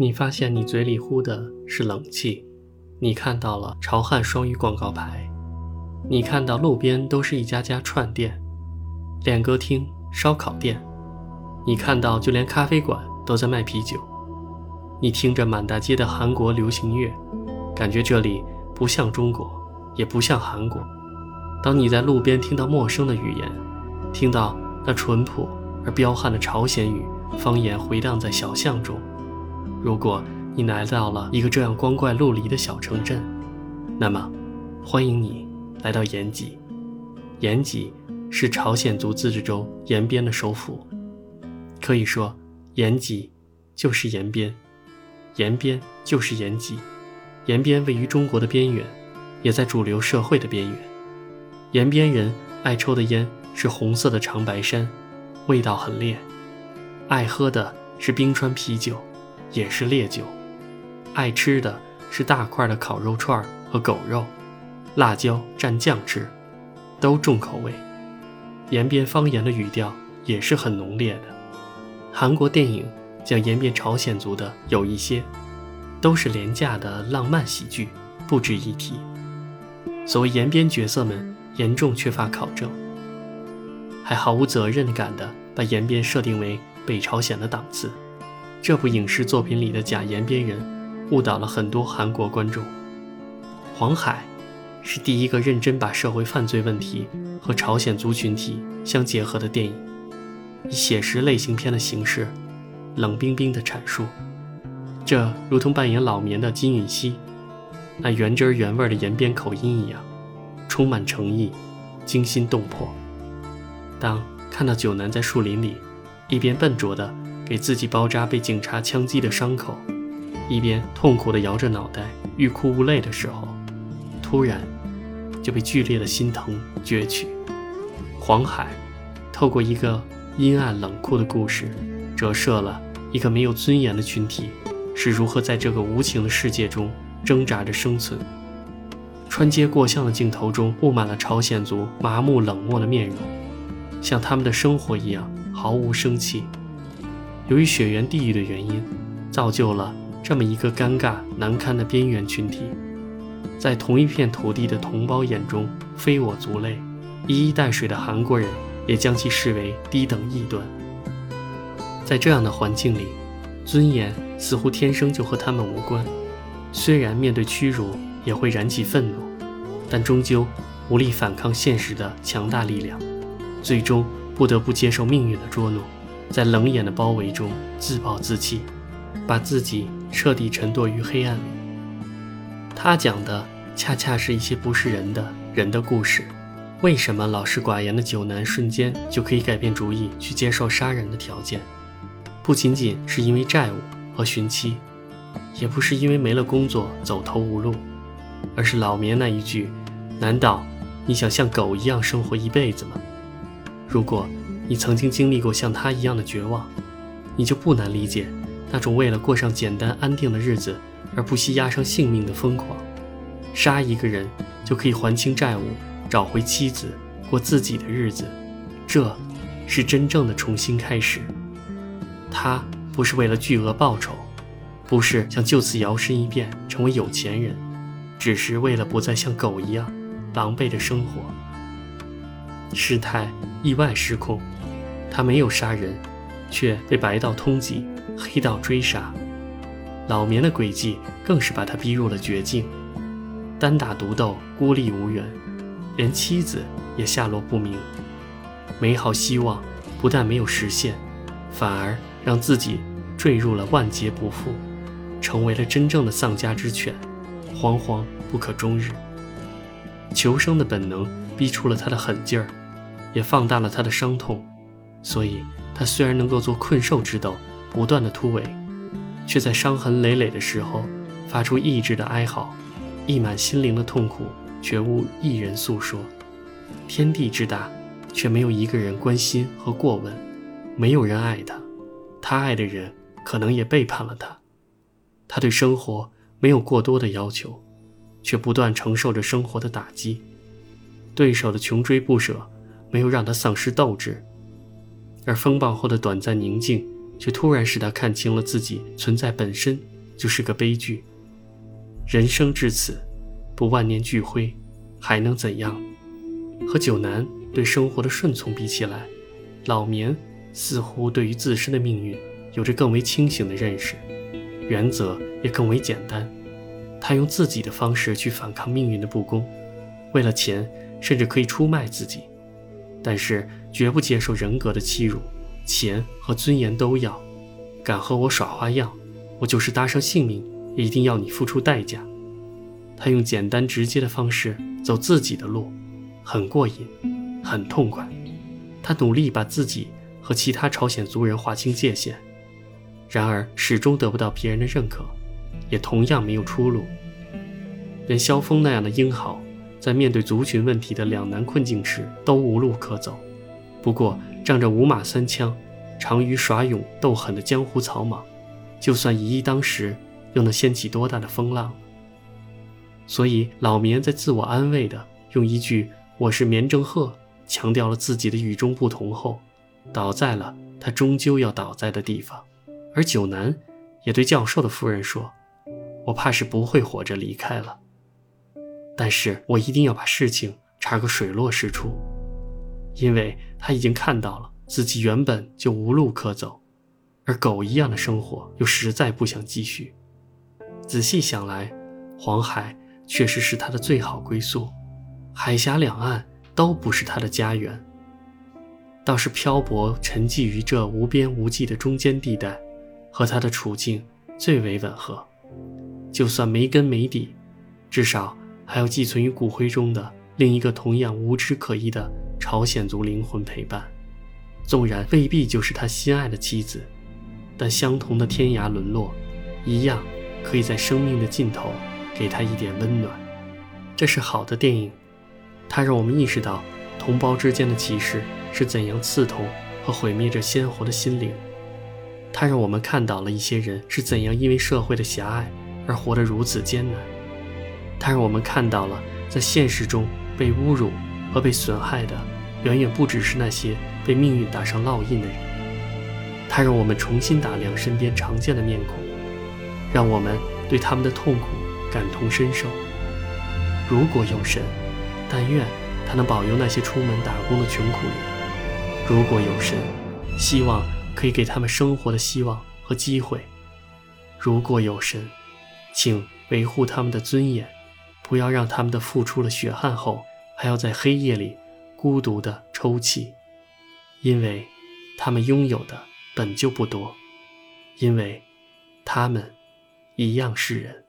你发现你嘴里呼的是冷气，你看到了潮汉双语广告牌，你看到路边都是一家家串店、练歌厅、烧烤店，你看到就连咖啡馆都在卖啤酒，你听着满大街的韩国流行乐，感觉这里不像中国，也不像韩国。当你在路边听到陌生的语言，听到那淳朴而彪悍的朝鲜语方言回荡在小巷中。如果你来到了一个这样光怪陆离的小城镇，那么，欢迎你来到延吉。延吉是朝鲜族自治州延边的首府，可以说，延吉就是延边，延边就是延吉。延边位于中国的边缘，也在主流社会的边缘。延边人爱抽的烟是红色的长白山，味道很烈；爱喝的是冰川啤酒。也是烈酒，爱吃的是大块的烤肉串和狗肉，辣椒蘸酱吃，都重口味。延边方言的语调也是很浓烈的。韩国电影讲延边朝鲜族的有一些，都是廉价的浪漫喜剧，不值一提。所谓延边角色们严重缺乏考证，还毫无责任感的把延边设定为北朝鲜的档次。这部影视作品里的假延边人，误导了很多韩国观众。黄海是第一个认真把社会犯罪问题和朝鲜族群体相结合的电影，以写实类型片的形式，冷冰冰的阐述。这如同扮演老棉的金允熙，那原汁原味的延边口音一样，充满诚意，惊心动魄。当看到九男在树林里，一边笨拙的。给自己包扎被警察枪击的伤口，一边痛苦地摇着脑袋欲哭无泪的时候，突然就被剧烈的心疼攫取。黄海透过一个阴暗冷酷的故事，折射了一个没有尊严的群体是如何在这个无情的世界中挣扎着生存。穿街过巷的镜头中布满了朝鲜族麻木冷漠的面容，像他们的生活一样毫无生气。由于血缘地域的原因，造就了这么一个尴尬难堪的边缘群体，在同一片土地的同胞眼中非我族类，一衣带水的韩国人也将其视为低等异端。在这样的环境里，尊严似乎天生就和他们无关。虽然面对屈辱也会燃起愤怒，但终究无力反抗现实的强大力量，最终不得不接受命运的捉弄。在冷眼的包围中自暴自弃，把自己彻底沉堕于黑暗里。他讲的恰恰是一些不是人的人的故事。为什么老实寡言的九男瞬间就可以改变主意去接受杀人的条件？不仅仅是因为债务和寻妻，也不是因为没了工作走投无路，而是老棉那一句：“难道你想像狗一样生活一辈子吗？”如果。你曾经经历过像他一样的绝望，你就不难理解那种为了过上简单安定的日子而不惜押上性命的疯狂。杀一个人就可以还清债务，找回妻子，过自己的日子，这是真正的重新开始。他不是为了巨额报酬，不是想就此摇身一变成为有钱人，只是为了不再像狗一样狼狈的生活。事态意外失控。他没有杀人，却被白道通缉，黑道追杀。老棉的诡计更是把他逼入了绝境，单打独斗，孤立无援，连妻子也下落不明。美好希望不但没有实现，反而让自己坠入了万劫不复，成为了真正的丧家之犬，惶惶不可终日。求生的本能逼出了他的狠劲儿，也放大了他的伤痛。所以，他虽然能够做困兽之斗，不断的突围，却在伤痕累累的时候发出意志的哀嚎，溢满心灵的痛苦，绝无一人诉说。天地之大，却没有一个人关心和过问，没有人爱他，他爱的人可能也背叛了他。他对生活没有过多的要求，却不断承受着生活的打击。对手的穷追不舍，没有让他丧失斗志。而风暴后的短暂宁静，却突然使他看清了自己存在本身就是个悲剧。人生至此，不万念俱灰，还能怎样？和九南对生活的顺从比起来，老棉似乎对于自身的命运有着更为清醒的认识，原则也更为简单。他用自己的方式去反抗命运的不公，为了钱，甚至可以出卖自己，但是绝不接受人格的欺辱。钱和尊严都要，敢和我耍花样，我就是搭上性命也一定要你付出代价。他用简单直接的方式走自己的路，很过瘾，很痛快。他努力把自己和其他朝鲜族人划清界限，然而始终得不到别人的认可，也同样没有出路。连萧峰那样的英豪，在面对族群问题的两难困境时都无路可走。不过，仗着五马三枪，长于耍勇斗狠的江湖草莽，就算一当时，又能掀起多大的风浪？所以老棉在自我安慰的用一句“我是棉正鹤”，强调了自己的与众不同后，倒在了他终究要倒在的地方。而九南也对教授的夫人说：“我怕是不会活着离开了，但是我一定要把事情查个水落石出。”因为他已经看到了自己原本就无路可走，而狗一样的生活又实在不想继续。仔细想来，黄海确实是他的最好归宿，海峡两岸都不是他的家园。倒是漂泊沉寂于这无边无际的中间地带，和他的处境最为吻合。就算没根没底，至少还有寄存于骨灰中的另一个同样无枝可依的。朝鲜族灵魂陪伴，纵然未必就是他心爱的妻子，但相同的天涯沦落，一样可以在生命的尽头给他一点温暖。这是好的电影，它让我们意识到同胞之间的歧视是怎样刺痛和毁灭着鲜活的心灵。它让我们看到了一些人是怎样因为社会的狭隘而活得如此艰难。它让我们看到了在现实中被侮辱。和被损害的，远远不只是那些被命运打上烙印的人。它让我们重新打量身边常见的面孔，让我们对他们的痛苦感同身受。如果有神，但愿他能保佑那些出门打工的穷苦人。如果有神，希望可以给他们生活的希望和机会。如果有神，请维护他们的尊严，不要让他们的付出了血汗后。还要在黑夜里孤独地抽泣，因为他们拥有的本就不多，因为他们一样是人。